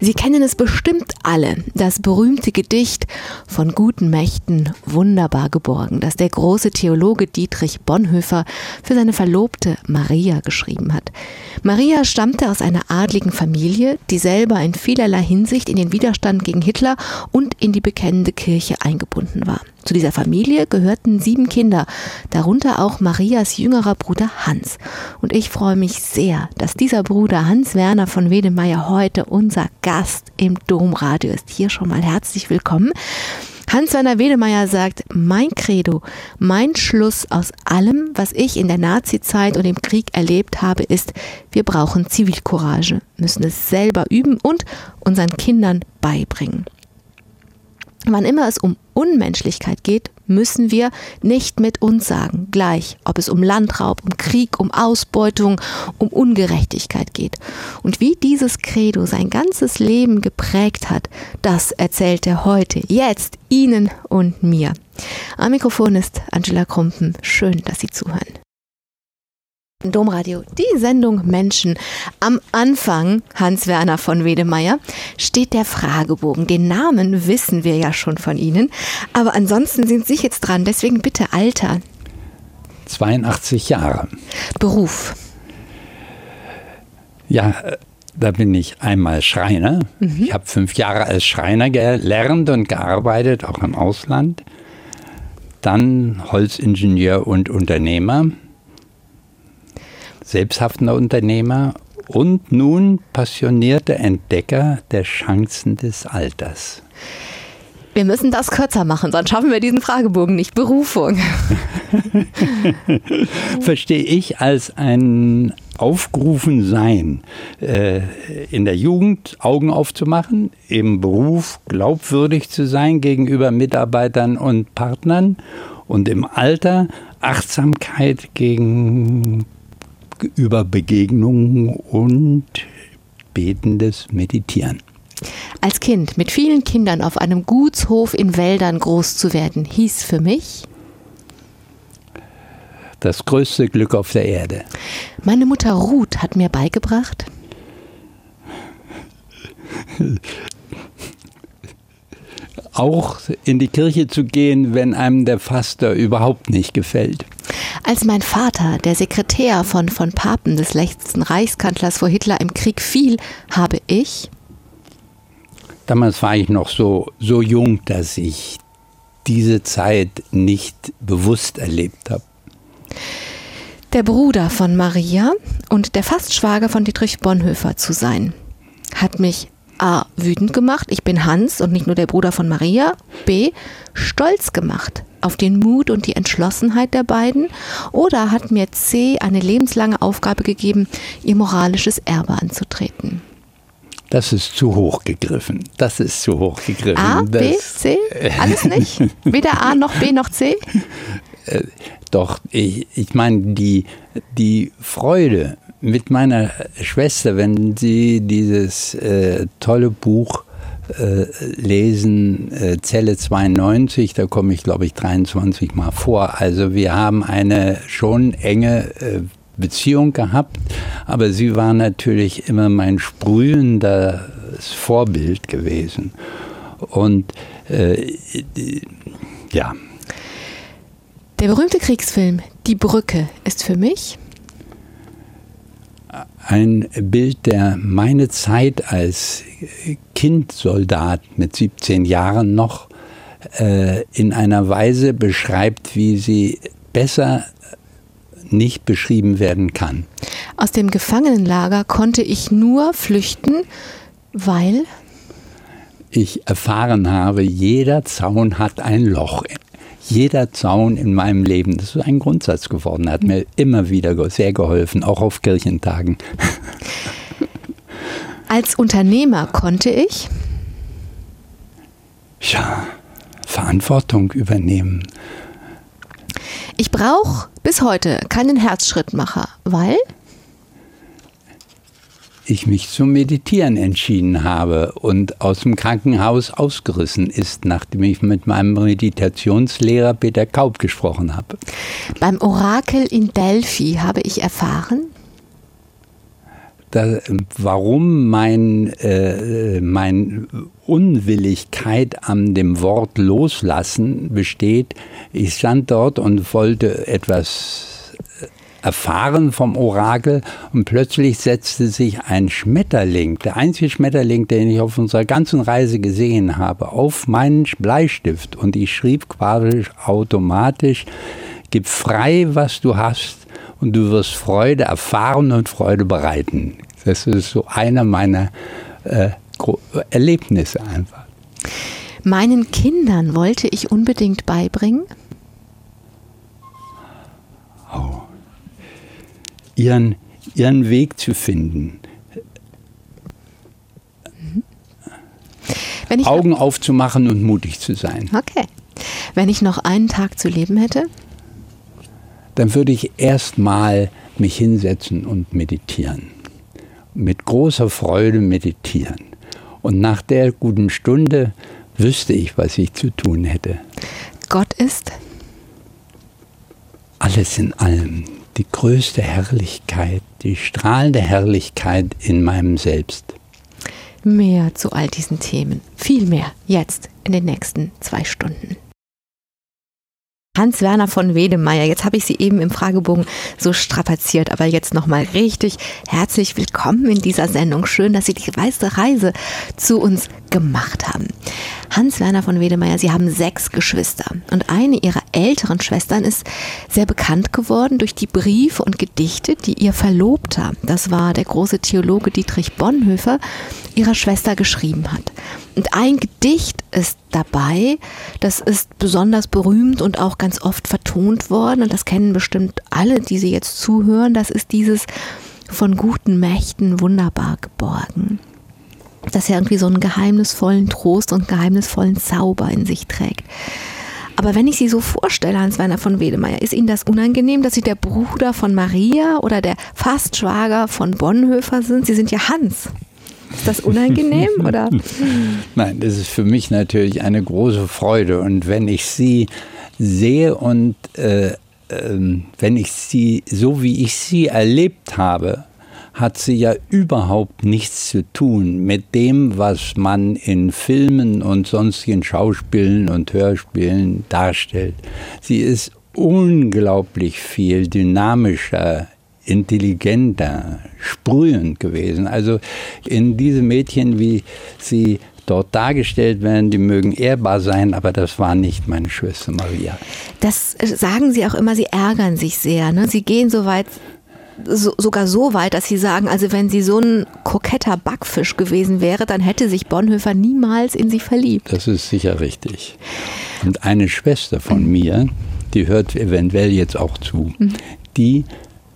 Sie kennen es bestimmt alle, das berühmte Gedicht von guten Mächten wunderbar geborgen, das der große Theologe Dietrich Bonhoeffer für seine Verlobte Maria geschrieben hat. Maria stammte aus einer adligen Familie, die selber in vielerlei Hinsicht in den Widerstand gegen Hitler und in die bekennende Kirche eingebunden war. Zu dieser Familie gehörten sieben Kinder, darunter auch Marias jüngerer Bruder Hans. Und ich freue mich sehr, dass dieser Bruder Hans Werner von Wedemeyer heute unser Gast im Domradio ist. Hier schon mal herzlich willkommen. Hans-Werner Wedemeyer sagt, mein Credo, mein Schluss aus allem, was ich in der Nazizeit und im Krieg erlebt habe, ist, wir brauchen Zivilcourage, müssen es selber üben und unseren Kindern beibringen. Wann immer es um Unmenschlichkeit geht, müssen wir nicht mit uns sagen, gleich, ob es um Landraub, um Krieg, um Ausbeutung, um Ungerechtigkeit geht. Und wie dieses Credo sein ganzes Leben geprägt hat, das erzählt er heute, jetzt, Ihnen und mir. Am Mikrofon ist Angela Krumpen. Schön, dass Sie zuhören. Domradio, die Sendung Menschen. Am Anfang, Hans-Werner von Wedemeyer, steht der Fragebogen. Den Namen wissen wir ja schon von Ihnen, aber ansonsten sind Sie jetzt dran, deswegen bitte Alter. 82 Jahre. Beruf. Ja, da bin ich einmal Schreiner. Mhm. Ich habe fünf Jahre als Schreiner gelernt und gearbeitet, auch im Ausland. Dann Holzingenieur und Unternehmer selbsthaftender Unternehmer und nun passionierter Entdecker der Chancen des Alters. Wir müssen das kürzer machen, sonst schaffen wir diesen Fragebogen nicht. Berufung. Verstehe ich als ein aufgerufen sein, äh, in der Jugend Augen aufzumachen, im Beruf glaubwürdig zu sein gegenüber Mitarbeitern und Partnern und im Alter Achtsamkeit gegen über Begegnungen und betendes Meditieren. Als Kind mit vielen Kindern auf einem Gutshof in Wäldern groß zu werden, hieß für mich das größte Glück auf der Erde. Meine Mutter Ruth hat mir beigebracht, auch in die Kirche zu gehen, wenn einem der Pastor überhaupt nicht gefällt. Als mein Vater, der Sekretär von von Papen des letzten Reichskanzlers vor Hitler im Krieg fiel, habe ich Damals war ich noch so, so jung, dass ich diese Zeit nicht bewusst erlebt habe. Der Bruder von Maria und der Fastschwager von Dietrich Bonhoeffer zu sein, hat mich A. wütend gemacht, ich bin Hans und nicht nur der Bruder von Maria, B. stolz gemacht auf den Mut und die Entschlossenheit der beiden oder hat mir C. eine lebenslange Aufgabe gegeben, ihr moralisches Erbe anzutreten? Das ist zu hoch gegriffen. Das ist zu hoch gegriffen. A, B, C? Alles nicht? Weder A noch B noch C? Äh, doch, ich, ich meine, die, die Freude mit meiner Schwester, wenn sie dieses äh, tolle Buch äh, lesen, äh, Zelle 92, da komme ich glaube ich 23 Mal vor. Also wir haben eine schon enge äh, Beziehung gehabt, aber sie war natürlich immer mein sprühendes Vorbild gewesen. Und äh, ja. Der berühmte Kriegsfilm Die Brücke ist für mich ein Bild, der meine Zeit als Kindsoldat mit 17 Jahren noch äh, in einer Weise beschreibt, wie sie besser nicht beschrieben werden kann. Aus dem Gefangenenlager konnte ich nur flüchten, weil ich erfahren habe, jeder Zaun hat ein Loch jeder Zaun in meinem Leben, das ist ein Grundsatz geworden, hat mir immer wieder sehr geholfen, auch auf Kirchentagen. Als Unternehmer konnte ich? Ja, Verantwortung übernehmen. Ich brauche bis heute keinen Herzschrittmacher, weil? Ich mich zum Meditieren entschieden habe und aus dem Krankenhaus ausgerissen ist, nachdem ich mit meinem Meditationslehrer Peter Kaub gesprochen habe. Beim Orakel in Delphi habe ich erfahren, da, warum mein, äh, mein Unwilligkeit an dem Wort loslassen besteht. Ich stand dort und wollte etwas erfahren vom Orakel und plötzlich setzte sich ein Schmetterling, der einzige Schmetterling, den ich auf unserer ganzen Reise gesehen habe, auf meinen Bleistift und ich schrieb quasi automatisch, gib frei, was du hast und du wirst Freude erfahren und Freude bereiten. Das ist so einer meiner äh, Erlebnisse einfach. Meinen Kindern wollte ich unbedingt beibringen, oh. Ihren, ihren Weg zu finden. Augen aufzumachen und mutig zu sein. Okay. Wenn ich noch einen Tag zu leben hätte? Dann würde ich erstmal mich hinsetzen und meditieren. Mit großer Freude meditieren. Und nach der guten Stunde wüsste ich, was ich zu tun hätte. Gott ist alles in allem, die größte Herrlichkeit, die strahlende Herrlichkeit in meinem Selbst. Mehr zu all diesen Themen, viel mehr jetzt in den nächsten zwei Stunden. Hans-Werner von Wedemeyer. Jetzt habe ich Sie eben im Fragebogen so strapaziert, aber jetzt nochmal richtig herzlich willkommen in dieser Sendung. Schön, dass Sie die weiße Reise zu uns gemacht haben. Hans-Werner von Wedemeyer, Sie haben sechs Geschwister und eine Ihrer älteren Schwestern ist sehr bekannt geworden durch die Briefe und Gedichte, die ihr Verlobter, das war der große Theologe Dietrich Bonhoeffer, ihrer Schwester geschrieben hat. Und ein Gedicht ist dabei, das ist besonders berühmt und auch ganz oft vertont worden. Und das kennen bestimmt alle, die Sie jetzt zuhören. Das ist dieses von guten Mächten wunderbar geborgen. Das ja irgendwie so einen geheimnisvollen Trost und geheimnisvollen Zauber in sich trägt. Aber wenn ich Sie so vorstelle, Hans-Werner von Wedemeyer, ist Ihnen das unangenehm, dass Sie der Bruder von Maria oder der Fastschwager von Bonhoeffer sind? Sie sind ja Hans. Ist das unangenehm oder? Nein, das ist für mich natürlich eine große Freude. Und wenn ich sie sehe und äh, äh, wenn ich sie, so wie ich sie erlebt habe, hat sie ja überhaupt nichts zu tun mit dem, was man in Filmen und sonstigen Schauspielen und Hörspielen darstellt. Sie ist unglaublich viel dynamischer, intelligenter, sprühend gewesen. Also in diese Mädchen, wie sie dort dargestellt werden, die mögen ehrbar sein, aber das war nicht meine Schwester Maria. Das sagen Sie auch immer, Sie ärgern sich sehr. Ne? Sie gehen so weit, so, sogar so weit, dass Sie sagen, also wenn sie so ein koketter Backfisch gewesen wäre, dann hätte sich Bonhoeffer niemals in sie verliebt. Das ist sicher richtig. Und eine Schwester von mir, die hört eventuell jetzt auch zu, mhm. die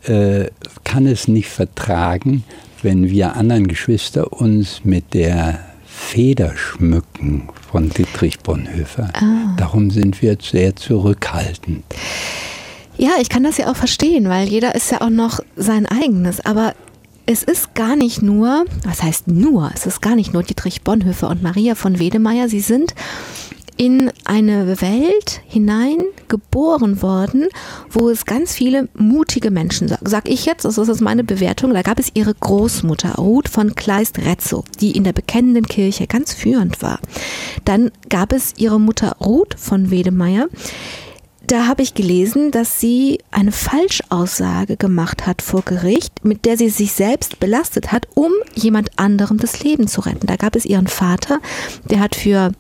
äh, kann es nicht vertragen, wenn wir anderen Geschwister uns mit der Feder schmücken von Dietrich Bonhoeffer. Ah. Darum sind wir sehr zurückhaltend. Ja, ich kann das ja auch verstehen, weil jeder ist ja auch noch sein eigenes. Aber es ist gar nicht nur, was heißt nur, es ist gar nicht nur Dietrich Bonhoeffer und Maria von Wedemeyer. Sie sind in eine Welt hinein geboren worden, wo es ganz viele mutige Menschen, sag, sag ich jetzt, das ist meine Bewertung, da gab es ihre Großmutter Ruth von Kleist-Retzow, die in der bekennenden Kirche ganz führend war. Dann gab es ihre Mutter Ruth von Wedemeyer, da habe ich gelesen, dass sie eine Falschaussage gemacht hat vor Gericht, mit der sie sich selbst belastet hat, um jemand anderem das Leben zu retten. Da gab es ihren Vater, der hat für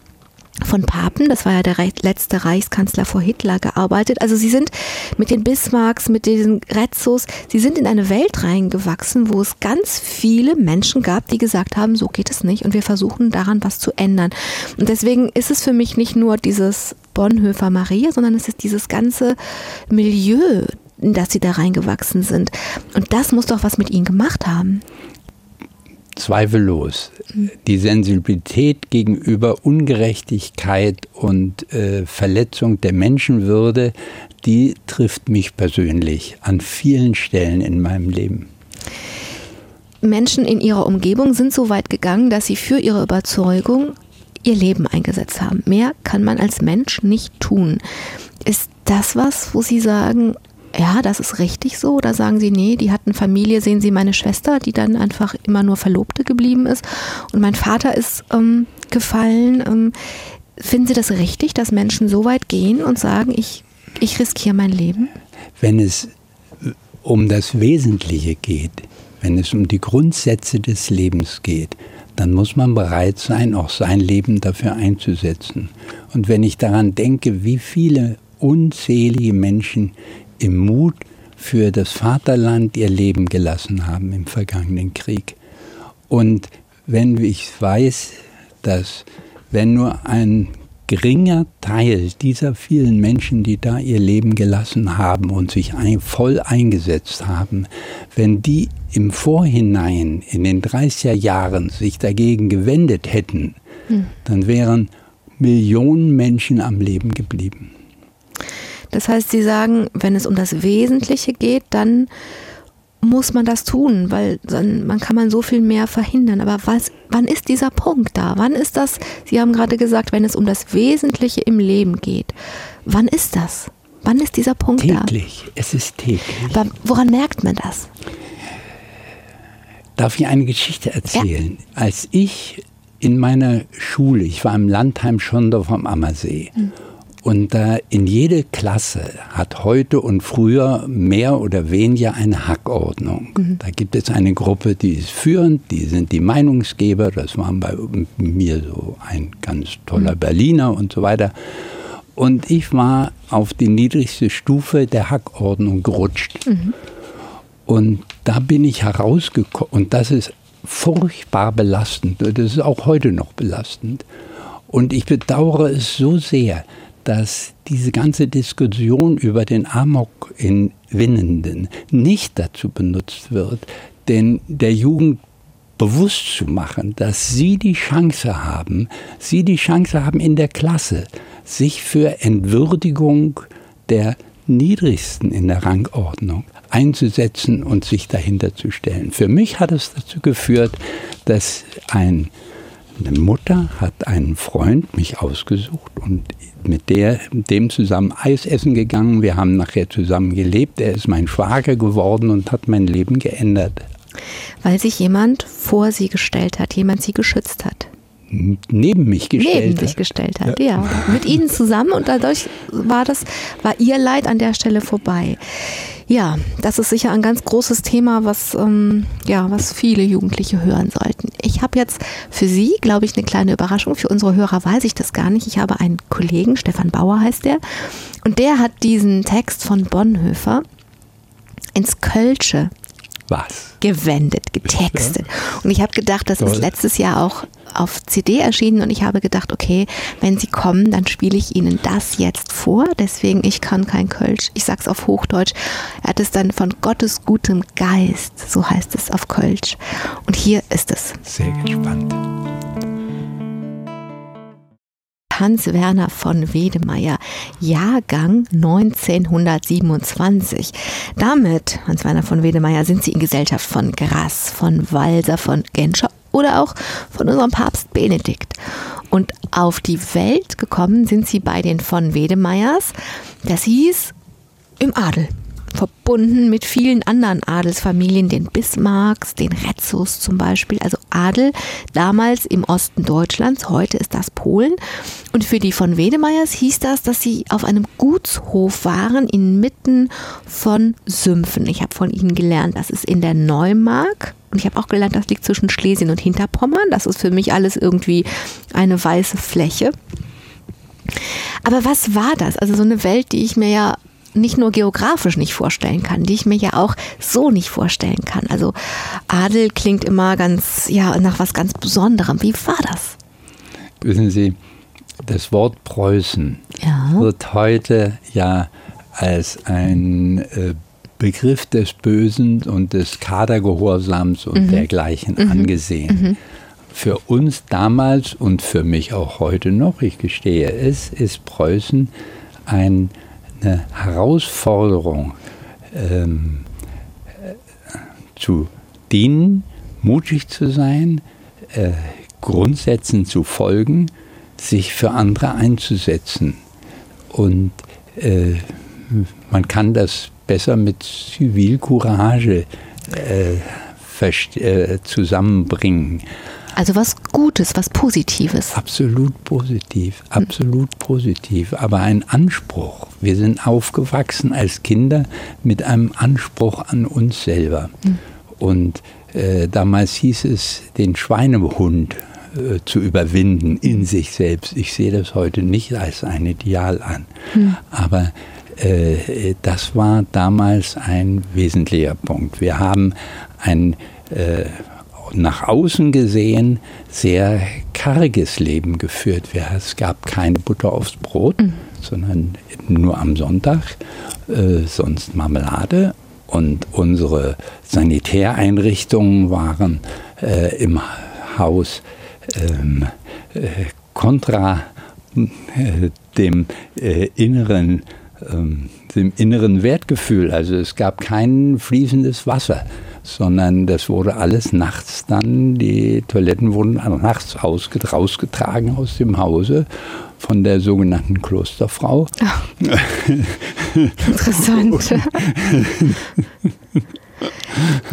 von Papen, das war ja der letzte Reichskanzler vor Hitler, gearbeitet. Also sie sind mit den Bismarcks, mit diesen Retzos, sie sind in eine Welt reingewachsen, wo es ganz viele Menschen gab, die gesagt haben, so geht es nicht und wir versuchen daran was zu ändern. Und deswegen ist es für mich nicht nur dieses Bonhoeffer Maria, sondern es ist dieses ganze Milieu, in das sie da reingewachsen sind. Und das muss doch was mit ihnen gemacht haben. Zweifellos. Die Sensibilität gegenüber Ungerechtigkeit und äh, Verletzung der Menschenwürde, die trifft mich persönlich an vielen Stellen in meinem Leben. Menschen in ihrer Umgebung sind so weit gegangen, dass sie für ihre Überzeugung ihr Leben eingesetzt haben. Mehr kann man als Mensch nicht tun. Ist das was, wo Sie sagen, ja, das ist richtig so? Oder sagen Sie, nee, die hatten Familie, sehen Sie meine Schwester, die dann einfach immer nur Verlobte geblieben ist und mein Vater ist ähm, gefallen. Ähm, finden Sie das richtig, dass Menschen so weit gehen und sagen, ich, ich riskiere mein Leben? Wenn es um das Wesentliche geht, wenn es um die Grundsätze des Lebens geht, dann muss man bereit sein, auch sein Leben dafür einzusetzen. Und wenn ich daran denke, wie viele unzählige Menschen im Mut für das Vaterland ihr Leben gelassen haben im vergangenen Krieg. Und wenn ich weiß, dass wenn nur ein geringer Teil dieser vielen Menschen, die da ihr Leben gelassen haben und sich ein, voll eingesetzt haben, wenn die im Vorhinein in den 30er Jahren sich dagegen gewendet hätten, hm. dann wären Millionen Menschen am Leben geblieben. Das heißt, Sie sagen, wenn es um das Wesentliche geht, dann muss man das tun, weil dann man kann man so viel mehr verhindern. Aber was, wann ist dieser Punkt da? Wann ist das? Sie haben gerade gesagt, wenn es um das Wesentliche im Leben geht. Wann ist das? Wann ist dieser Punkt täglich. da? Täglich. Es ist täglich. Aber woran merkt man das? Darf ich eine Geschichte erzählen? Ja. Als ich in meiner Schule, ich war im Landheim Schondorf am Ammersee. Hm. Und da in jede Klasse hat heute und früher mehr oder weniger eine Hackordnung. Mhm. Da gibt es eine Gruppe, die ist führend, die sind die Meinungsgeber. Das waren bei mir so ein ganz toller mhm. Berliner und so weiter. Und ich war auf die niedrigste Stufe der Hackordnung gerutscht. Mhm. Und da bin ich herausgekommen. Und das ist furchtbar belastend. Das ist auch heute noch belastend. Und ich bedauere es so sehr, dass diese ganze Diskussion über den Amok in Winnenden nicht dazu benutzt wird, denn der Jugend bewusst zu machen, dass sie die Chance haben, sie die Chance haben in der Klasse, sich für Entwürdigung der Niedrigsten in der Rangordnung einzusetzen und sich dahinter zu stellen. Für mich hat es dazu geführt, dass ein eine Mutter hat einen Freund mich ausgesucht und mit der, dem zusammen Eis essen gegangen. Wir haben nachher zusammen gelebt. Er ist mein Schwager geworden und hat mein Leben geändert. Weil sich jemand vor sie gestellt hat, jemand sie geschützt hat neben mich gestellt neben hat. sich gestellt hat, ja. ja. Mit ihnen zusammen und dadurch war das, war ihr Leid an der Stelle vorbei. Ja, das ist sicher ein ganz großes Thema, was, ähm, ja, was viele Jugendliche hören sollten. Ich habe jetzt für Sie, glaube ich, eine kleine Überraschung. Für unsere Hörer weiß ich das gar nicht. Ich habe einen Kollegen, Stefan Bauer heißt der, und der hat diesen Text von Bonhoeffer ins Kölsche was? Gewendet, getextet. Und ich habe gedacht, das Toll. ist letztes Jahr auch auf CD erschienen und ich habe gedacht, okay, wenn Sie kommen, dann spiele ich Ihnen das jetzt vor. Deswegen, ich kann kein Kölsch. Ich sag's auf Hochdeutsch. Er hat es dann von Gottes gutem Geist, so heißt es auf Kölsch. Und hier ist es. Sehr gespannt. Hans-Werner von Wedemeyer, Jahrgang 1927. Damit, Hans-Werner von Wedemeyer, sind Sie in Gesellschaft von Grass, von Walser, von Genscher oder auch von unserem Papst Benedikt. Und auf die Welt gekommen sind Sie bei den von Wedemeyers. Das hieß im Adel verbunden mit vielen anderen Adelsfamilien, den Bismarcks, den Retzus zum Beispiel, also Adel damals im Osten Deutschlands, heute ist das Polen. Und für die von Wedemeyers hieß das, dass sie auf einem Gutshof waren inmitten von Sümpfen. Ich habe von ihnen gelernt, das ist in der Neumark. Und ich habe auch gelernt, das liegt zwischen Schlesien und Hinterpommern. Das ist für mich alles irgendwie eine weiße Fläche. Aber was war das? Also so eine Welt, die ich mir ja nicht nur geografisch nicht vorstellen kann, die ich mir ja auch so nicht vorstellen kann. Also Adel klingt immer ganz, ja, nach was ganz Besonderem. Wie war das? Wissen Sie, das Wort Preußen ja. wird heute ja als ein äh, Begriff des Bösen und des Kadergehorsams und mhm. dergleichen mhm. angesehen. Mhm. Für uns damals und für mich auch heute noch, ich gestehe es, ist Preußen ein eine Herausforderung ähm, zu dienen, mutig zu sein, äh, Grundsätzen zu folgen, sich für andere einzusetzen. Und äh, man kann das besser mit Zivilcourage äh, äh, zusammenbringen. Also was Gutes, was Positives. Absolut positiv, absolut positiv. Aber ein Anspruch. Wir sind aufgewachsen als Kinder mit einem Anspruch an uns selber. Mhm. Und äh, damals hieß es, den Schweinehund äh, zu überwinden in sich selbst. Ich sehe das heute nicht als ein Ideal an. Mhm. Aber äh, das war damals ein wesentlicher Punkt. Wir haben ein äh, nach außen gesehen sehr karges Leben geführt. Es gab keine Butter aufs Brot, mhm. sondern nur am Sonntag, äh, sonst Marmelade. Und unsere Sanitäreinrichtungen waren äh, im Haus ähm, äh, kontra äh, dem äh, inneren ähm, dem inneren Wertgefühl. Also es gab kein fließendes Wasser sondern das wurde alles nachts dann, die Toiletten wurden nachts rausgetragen aus dem Hause von der sogenannten Klosterfrau. Oh. Interessant.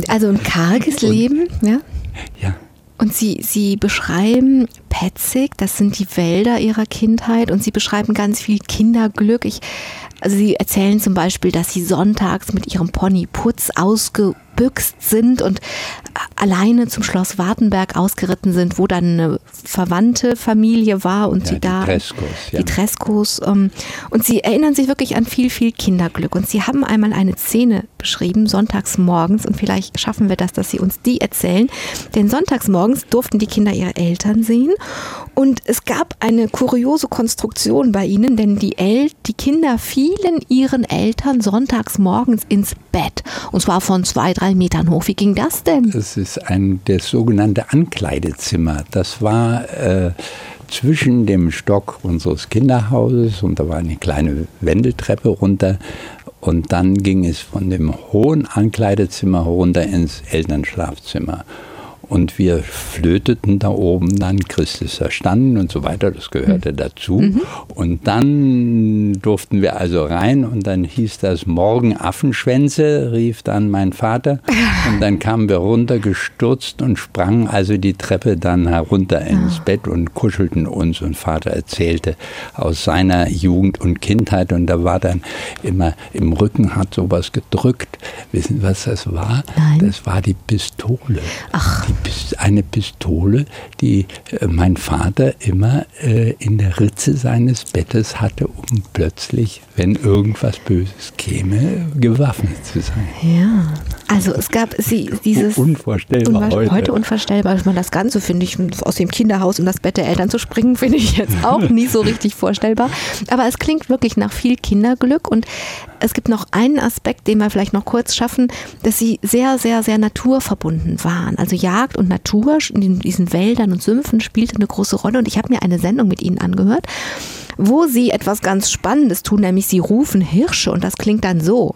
also ein karges Leben, ja? Ja. Und Sie, Sie beschreiben Petzig, das sind die Wälder Ihrer Kindheit und Sie beschreiben ganz viel Kinderglück. Ich, also Sie erzählen zum Beispiel, dass Sie sonntags mit Ihrem Pony Putz ausge gebüxt sind und alleine zum Schloss Wartenberg ausgeritten sind, wo dann eine verwandte Familie war und ja, sie da. Die Treskos, ja. Die Treskos. Ähm, und sie erinnern sich wirklich an viel, viel Kinderglück. Und sie haben einmal eine Szene beschrieben, sonntags morgens, und vielleicht schaffen wir das, dass sie uns die erzählen. Denn sonntags morgens durften die Kinder ihre Eltern sehen. Und es gab eine kuriose Konstruktion bei ihnen, denn die, El die Kinder fielen ihren Eltern sonntags morgens ins Bett. Und zwar von zwei, drei Metern hoch. Wie ging das denn? Das ist ein, das sogenannte Ankleidezimmer. Das war äh, zwischen dem Stock unseres Kinderhauses und da war eine kleine Wendeltreppe runter. Und dann ging es von dem hohen Ankleidezimmer runter ins Elternschlafzimmer. Und wir flöteten da oben dann Christus erstanden und so weiter, das gehörte mhm. dazu. Mhm. Und dann durften wir also rein und dann hieß das Morgen Affenschwänze, rief dann mein Vater. Und dann kamen wir runtergestürzt und sprangen also die Treppe dann herunter ins ja. Bett und kuschelten uns. Und Vater erzählte aus seiner Jugend und Kindheit und da war dann immer im Rücken hat sowas gedrückt. Wissen Sie, was das war? Nein. Das war die Pistole. Ach. Die eine Pistole, die äh, mein Vater immer äh, in der Ritze seines Bettes hatte, um plötzlich, wenn irgendwas Böses käme, gewaffnet zu sein. Ja, also es gab sie, dieses... Unvorstellbar heute. Heute unvorstellbar. Ich meine, das Ganze finde ich, aus dem Kinderhaus in das Bett der Eltern zu springen, finde ich jetzt auch nie so richtig vorstellbar. Aber es klingt wirklich nach viel Kinderglück und es gibt noch einen Aspekt, den wir vielleicht noch kurz schaffen, dass sie sehr, sehr, sehr naturverbunden waren. Also Jagd und Natur in diesen Wäldern und Sümpfen spielte eine große Rolle. Und ich habe mir eine Sendung mit ihnen angehört, wo sie etwas ganz Spannendes tun, nämlich sie rufen Hirsche und das klingt dann so.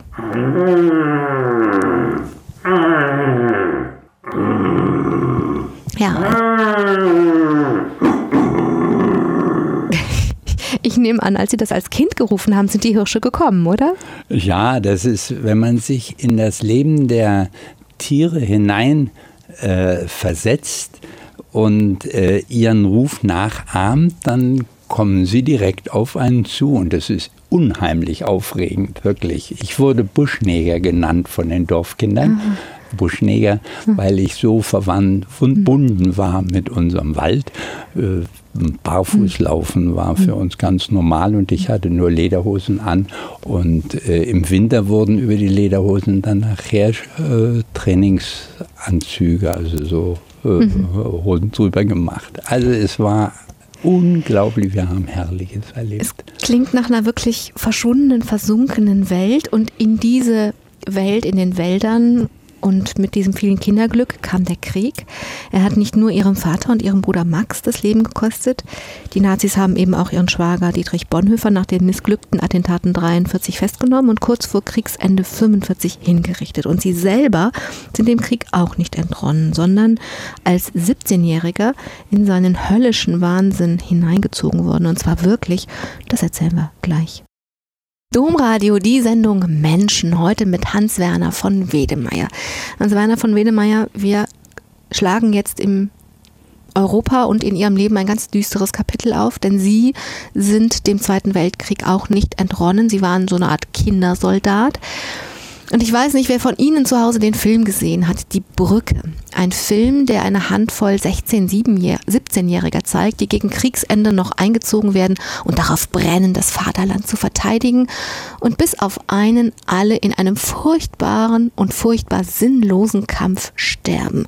Ja. Ich nehme an, als Sie das als Kind gerufen haben, sind die Hirsche gekommen, oder? Ja, das ist, wenn man sich in das Leben der Tiere hinein äh, versetzt und äh, ihren Ruf nachahmt, dann kommen sie direkt auf einen zu und das ist unheimlich aufregend, wirklich. Ich wurde Buschneger genannt von den Dorfkindern. Mhm. Buschneger, mhm. weil ich so verbunden war mit unserem Wald. Äh, Barfußlaufen war für uns ganz normal und ich hatte nur Lederhosen an. Und äh, im Winter wurden über die Lederhosen dann nachher äh, Trainingsanzüge, also so mhm. Hosen drüber gemacht. Also es war unglaublich, wir haben Herrliches erlebt. Es klingt nach einer wirklich verschwundenen, versunkenen Welt und in diese Welt, in den Wäldern und mit diesem vielen Kinderglück kam der Krieg. Er hat nicht nur ihrem Vater und ihrem Bruder Max das Leben gekostet. Die Nazis haben eben auch ihren Schwager Dietrich Bonhoeffer nach den missglückten Attentaten 43 festgenommen und kurz vor Kriegsende 45 hingerichtet. Und sie selber sind dem Krieg auch nicht entronnen, sondern als 17-Jähriger in seinen höllischen Wahnsinn hineingezogen worden. Und zwar wirklich, das erzählen wir gleich. Domradio, die Sendung Menschen, heute mit Hans-Werner von Wedemeyer. Hans-Werner von Wedemeyer, wir schlagen jetzt im Europa und in ihrem Leben ein ganz düsteres Kapitel auf, denn sie sind dem Zweiten Weltkrieg auch nicht entronnen. Sie waren so eine Art Kindersoldat. Und ich weiß nicht, wer von Ihnen zu Hause den Film gesehen hat, Die Brücke. Ein Film, der eine Handvoll 16-, 17-Jähriger zeigt, die gegen Kriegsende noch eingezogen werden und darauf brennen, das Vaterland zu verteidigen und bis auf einen alle in einem furchtbaren und furchtbar sinnlosen Kampf sterben.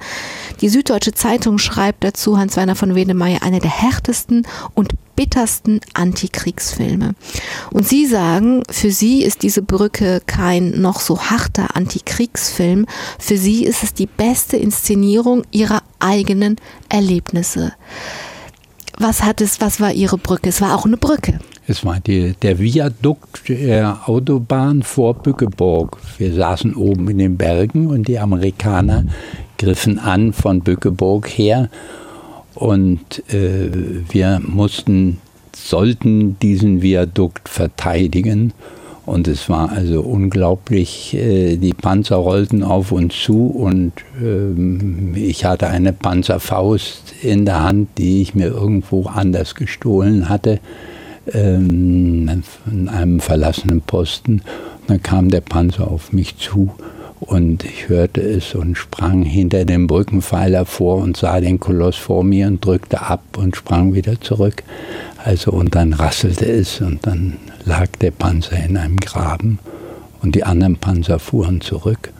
Die Süddeutsche Zeitung schreibt dazu, Hans-Werner von Wedemeyer, eine der härtesten und bittersten Antikriegsfilme. Und Sie sagen, für Sie ist diese Brücke kein noch so harter Antikriegsfilm, für Sie ist es die beste Inszenierung Ihrer eigenen Erlebnisse. Was hat es, was war Ihre Brücke? Es war auch eine Brücke. Es war die, der Viadukt der Autobahn vor Bückeburg. Wir saßen oben in den Bergen und die Amerikaner griffen an von Bückeburg her und äh, wir mussten, sollten diesen Viadukt verteidigen. Und es war also unglaublich, äh, die Panzer rollten auf uns zu und äh, ich hatte eine Panzerfaust in der Hand, die ich mir irgendwo anders gestohlen hatte, ähm, von einem verlassenen Posten. Und dann kam der Panzer auf mich zu und ich hörte es und sprang hinter dem Brückenpfeiler vor und sah den Koloss vor mir und drückte ab und sprang wieder zurück. Also und dann rasselte es und dann lag der Panzer in einem Graben und die anderen Panzer fuhren zurück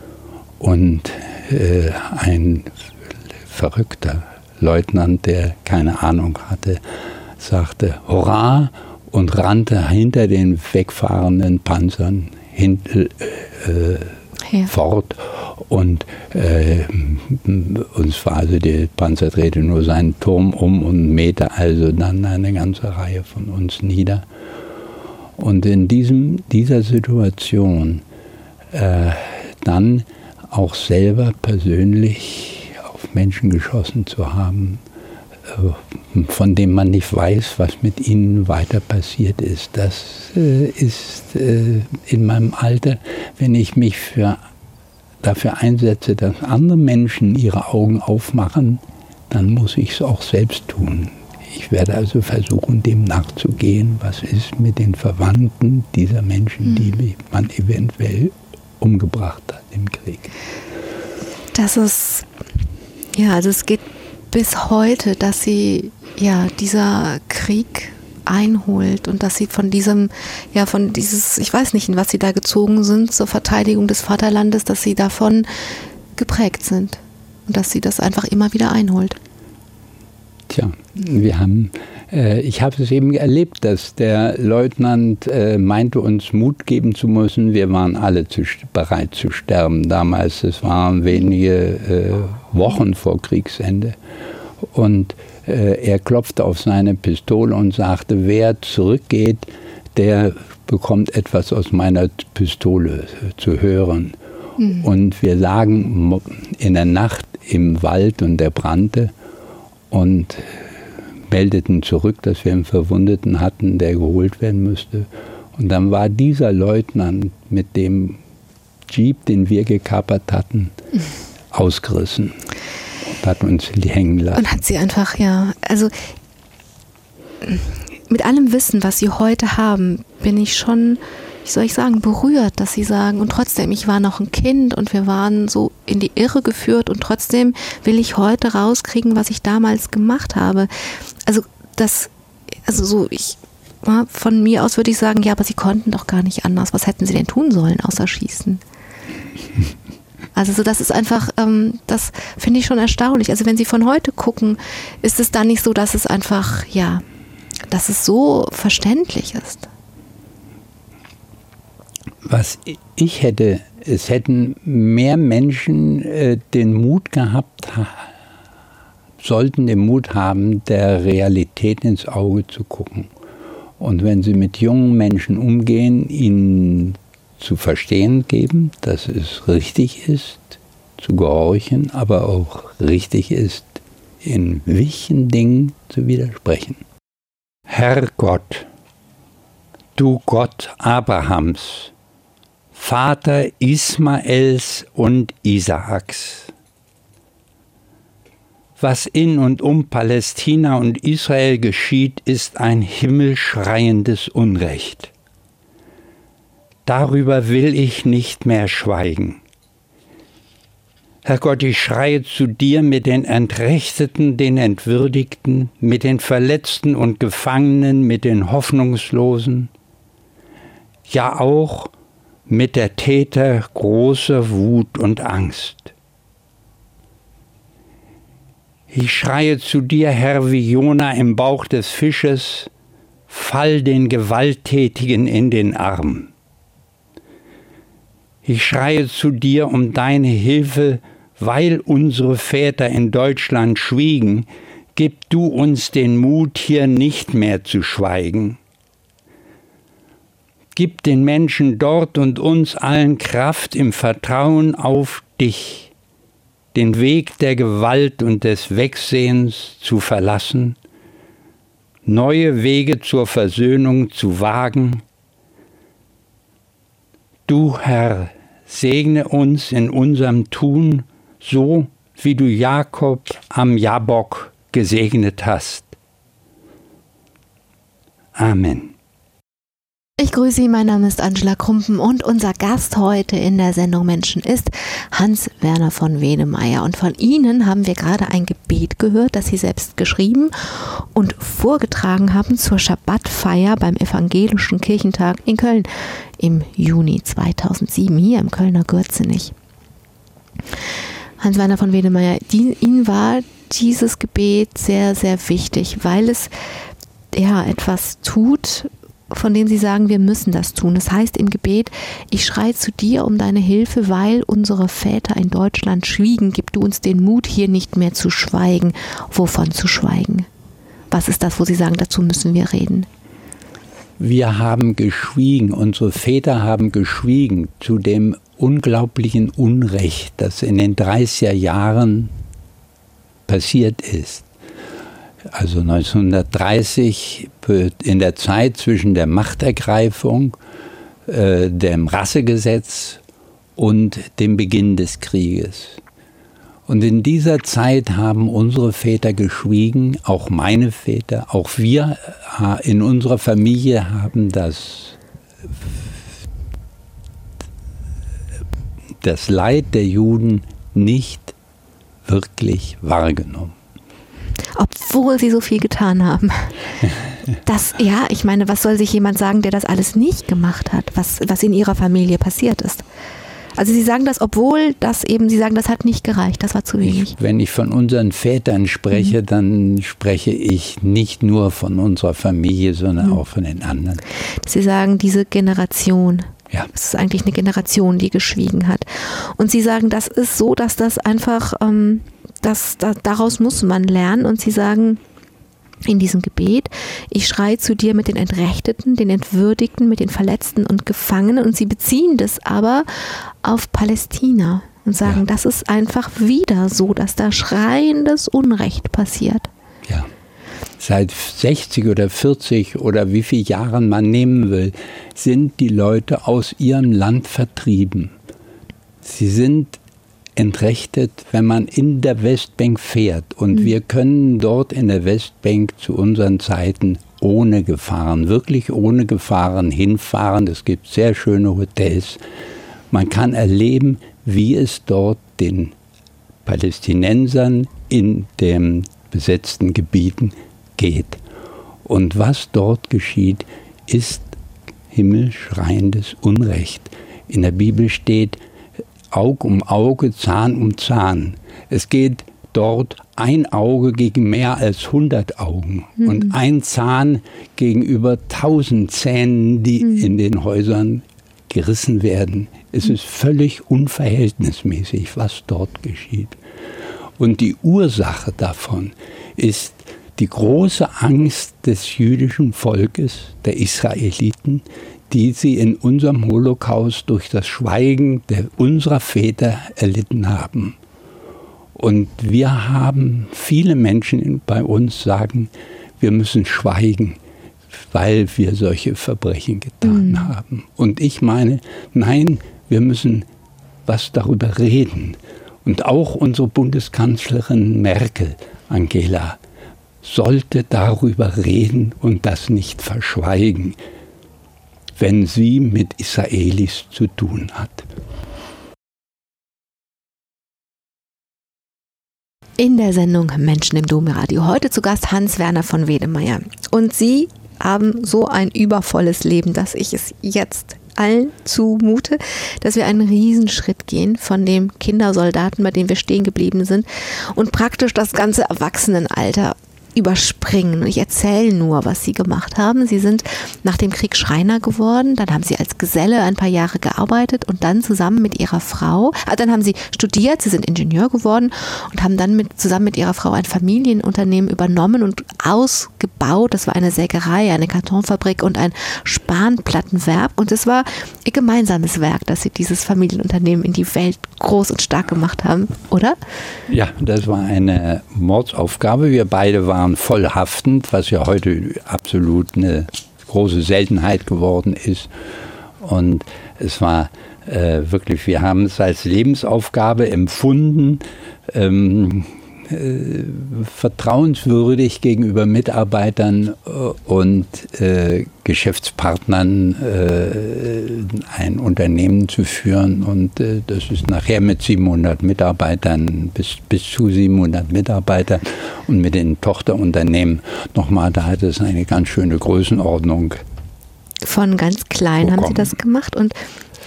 und äh, ein verrückter Leutnant, der keine Ahnung hatte, sagte Hurra und rannte hinter den wegfahrenden Panzern hin, äh, ja. fort. Und äh, uns war also der Panzer drehte nur seinen Turm um und mähte also dann eine ganze Reihe von uns nieder. Und in diesem, dieser Situation äh, dann auch selber persönlich auf Menschen geschossen zu haben, von dem man nicht weiß, was mit ihnen weiter passiert ist. Das äh, ist äh, in meinem Alter, wenn ich mich für, dafür einsetze, dass andere Menschen ihre Augen aufmachen, dann muss ich es auch selbst tun. Ich werde also versuchen, dem nachzugehen, was ist mit den Verwandten dieser Menschen, die hm. man eventuell umgebracht hat im Krieg. Das ist, ja, also es geht bis heute, dass sie ja dieser Krieg einholt und dass sie von diesem, ja, von dieses, ich weiß nicht, in was sie da gezogen sind, zur Verteidigung des Vaterlandes, dass sie davon geprägt sind und dass sie das einfach immer wieder einholt. Tja, wir haben, ich habe es eben erlebt, dass der Leutnant äh, meinte, uns Mut geben zu müssen. Wir waren alle zu, bereit zu sterben damals. Es waren wenige äh, Wochen vor Kriegsende. Und äh, er klopfte auf seine Pistole und sagte, wer zurückgeht, der bekommt etwas aus meiner Pistole zu hören. Mhm. Und wir lagen in der Nacht im Wald und der brannte und meldeten zurück, dass wir einen Verwundeten hatten, der geholt werden müsste. Und dann war dieser Leutnant mit dem Jeep, den wir gekapert hatten, ausgerissen hat uns hängen lassen. Und hat sie einfach, ja, also mit allem Wissen, was sie heute haben, bin ich schon, wie soll ich sagen, berührt, dass sie sagen, und trotzdem, ich war noch ein Kind und wir waren so in die Irre geführt und trotzdem will ich heute rauskriegen, was ich damals gemacht habe. Also das, also so, ich, von mir aus würde ich sagen, ja, aber sie konnten doch gar nicht anders. Was hätten sie denn tun sollen, außer schießen? Also so, das ist einfach, ähm, das finde ich schon erstaunlich. Also wenn Sie von heute gucken, ist es dann nicht so, dass es einfach, ja, dass es so verständlich ist. Was ich hätte, es hätten mehr Menschen äh, den Mut gehabt, sollten den Mut haben, der Realität ins Auge zu gucken. Und wenn sie mit jungen Menschen umgehen, ihnen zu verstehen geben, dass es richtig ist, zu gehorchen, aber auch richtig ist, in wichtigen Dingen zu widersprechen. Herrgott, du Gott Abrahams, Vater Ismaels und Isaaks. Was in und um Palästina und Israel geschieht, ist ein himmelschreiendes Unrecht. Darüber will ich nicht mehr schweigen. Herr Gott, ich schreie zu dir mit den Entrechteten, den Entwürdigten, mit den Verletzten und Gefangenen, mit den Hoffnungslosen, ja auch mit der Täter großer Wut und Angst. Ich schreie zu dir, Herr, wie Jona im Bauch des Fisches, fall den Gewalttätigen in den Arm. Ich schreie zu dir um deine Hilfe, weil unsere Väter in Deutschland schwiegen, gib du uns den Mut, hier nicht mehr zu schweigen. Gib den Menschen dort und uns allen Kraft im Vertrauen auf dich, den Weg der Gewalt und des Wegsehens zu verlassen, neue Wege zur Versöhnung zu wagen. Du Herr, segne uns in unserem Tun, so wie du Jakob am Jabok gesegnet hast. Amen. Ich grüße Sie, mein Name ist Angela Krumpen und unser Gast heute in der Sendung Menschen ist Hans-Werner von Wedemeyer. Und von Ihnen haben wir gerade ein Gebet gehört, das Sie selbst geschrieben und vorgetragen haben zur Schabbatfeier beim Evangelischen Kirchentag in Köln im Juni 2007 hier im Kölner Gürzenich. Hans-Werner von Wedemeyer, die, Ihnen war dieses Gebet sehr, sehr wichtig, weil es ja etwas tut, von dem sie sagen, wir müssen das tun. Das heißt im Gebet, ich schreie zu dir um deine Hilfe, weil unsere Väter in Deutschland schwiegen. Gib du uns den Mut, hier nicht mehr zu schweigen. Wovon zu schweigen? Was ist das, wo sie sagen, dazu müssen wir reden? Wir haben geschwiegen, unsere Väter haben geschwiegen zu dem unglaublichen Unrecht, das in den 30er Jahren passiert ist also 1930 in der Zeit zwischen der Machtergreifung, äh, dem Rassegesetz und dem Beginn des Krieges. Und in dieser Zeit haben unsere Väter geschwiegen, auch meine Väter, auch wir äh, in unserer Familie haben das, das Leid der Juden nicht wirklich wahrgenommen obwohl sie so viel getan haben. Das, ja, ich meine, was soll sich jemand sagen, der das alles nicht gemacht hat, was, was in ihrer Familie passiert ist? Also Sie sagen das, obwohl das eben, Sie sagen, das hat nicht gereicht, das war zu wenig. Ich, wenn ich von unseren Vätern spreche, mhm. dann spreche ich nicht nur von unserer Familie, sondern mhm. auch von den anderen. Sie sagen, diese Generation, ja. es ist eigentlich eine Generation, die geschwiegen hat. Und Sie sagen, das ist so, dass das einfach ähm, das, da, daraus muss man lernen und sie sagen, in diesem Gebet, ich schreie zu dir mit den Entrechteten, den Entwürdigten, mit den Verletzten und Gefangenen und sie beziehen das aber auf Palästina und sagen, ja. das ist einfach wieder so, dass da schreiendes Unrecht passiert. Ja. Seit 60 oder 40 oder wie viele Jahren man nehmen will, sind die Leute aus ihrem Land vertrieben. Sie sind entrechtet, wenn man in der Westbank fährt. Und mhm. wir können dort in der Westbank zu unseren Zeiten ohne Gefahren, wirklich ohne Gefahren hinfahren. Es gibt sehr schöne Hotels. Man kann erleben, wie es dort den Palästinensern in den besetzten Gebieten geht. Und was dort geschieht, ist himmelschreiendes Unrecht. In der Bibel steht, Auge um Auge, Zahn um Zahn. Es geht dort ein Auge gegen mehr als 100 Augen mhm. und ein Zahn gegenüber 1000 Zähnen, die mhm. in den Häusern gerissen werden. Es ist völlig unverhältnismäßig, was dort geschieht. Und die Ursache davon ist die große Angst des jüdischen Volkes, der Israeliten, die sie in unserem Holocaust durch das Schweigen der, unserer Väter erlitten haben. Und wir haben viele Menschen bei uns sagen, wir müssen schweigen. weil wir solche Verbrechen getan mhm. haben. Und ich meine, nein, wir müssen was darüber reden. Und auch unsere Bundeskanzlerin Merkel, Angela, sollte darüber reden und das nicht verschweigen, wenn sie mit Israelis zu tun hat. In der Sendung Menschen im Domradio. Heute zu Gast Hans-Werner von Wedemeyer. Und Sie haben so ein übervolles Leben, dass ich es jetzt allen zumute, dass wir einen Riesenschritt gehen von dem Kindersoldaten, bei dem wir stehen geblieben sind und praktisch das ganze Erwachsenenalter überspringen. Und ich erzähle nur, was sie gemacht haben. Sie sind nach dem Krieg Schreiner geworden, dann haben sie als Geselle ein paar Jahre gearbeitet und dann zusammen mit ihrer Frau, ah, dann haben sie studiert, sie sind Ingenieur geworden und haben dann mit, zusammen mit ihrer Frau ein Familienunternehmen übernommen und ausgebaut. Das war eine Sägerei, eine Kartonfabrik und ein Spanplattenwerk. Und es war ihr gemeinsames Werk, dass sie dieses Familienunternehmen in die Welt groß und stark gemacht haben, oder? Ja, das war eine Mordsaufgabe. Wir beide waren waren voll haftend, was ja heute absolut eine große Seltenheit geworden ist. Und es war äh, wirklich, wir haben es als Lebensaufgabe empfunden, ähm, äh, vertrauenswürdig gegenüber Mitarbeitern äh, und äh, Geschäftspartnern äh, ein Unternehmen zu führen. Und äh, das ist nachher mit 700 Mitarbeitern, bis, bis zu 700 Mitarbeitern und mit den Tochterunternehmen nochmal, da hat es eine ganz schöne Größenordnung. Von ganz klein bekommen. haben Sie das gemacht und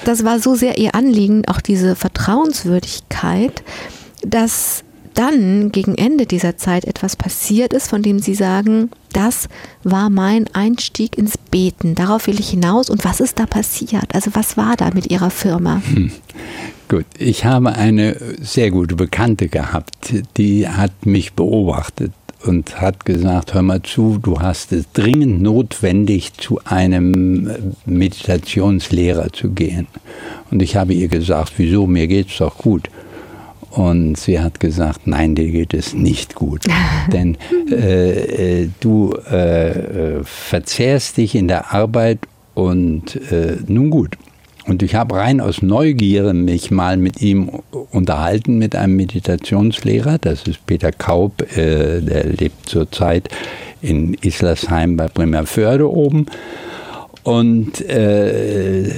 das war so sehr Ihr Anliegen, auch diese Vertrauenswürdigkeit, dass dann gegen Ende dieser Zeit etwas passiert ist, von dem Sie sagen, das war mein Einstieg ins Beten. Darauf will ich hinaus. Und was ist da passiert? Also was war da mit Ihrer Firma? Hm. Gut, ich habe eine sehr gute Bekannte gehabt, die hat mich beobachtet und hat gesagt, hör mal zu, du hast es dringend notwendig, zu einem Meditationslehrer zu gehen. Und ich habe ihr gesagt, wieso, mir geht's doch gut. Und sie hat gesagt, nein, dir geht es nicht gut. Denn äh, äh, du äh, äh, verzehrst dich in der Arbeit und äh, nun gut. Und ich habe rein aus Neugierde mich mal mit ihm unterhalten, mit einem Meditationslehrer. Das ist Peter Kaub, der lebt zurzeit in Islersheim bei Bremerförde oben. Und er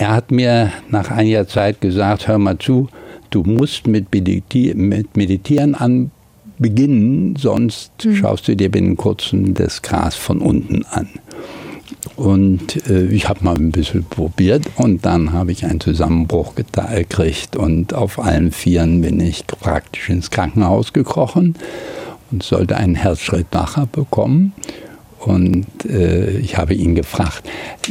hat mir nach einiger Zeit gesagt, hör mal zu, du musst mit, Mediti mit Meditieren an beginnen, sonst mhm. schaust du dir binnen kurzem das Gras von unten an. Und äh, ich habe mal ein bisschen probiert und dann habe ich einen Zusammenbruch gekriegt und auf allen Vieren bin ich praktisch ins Krankenhaus gekrochen und sollte einen Herzschrittmacher bekommen. Und äh, ich habe ihn gefragt,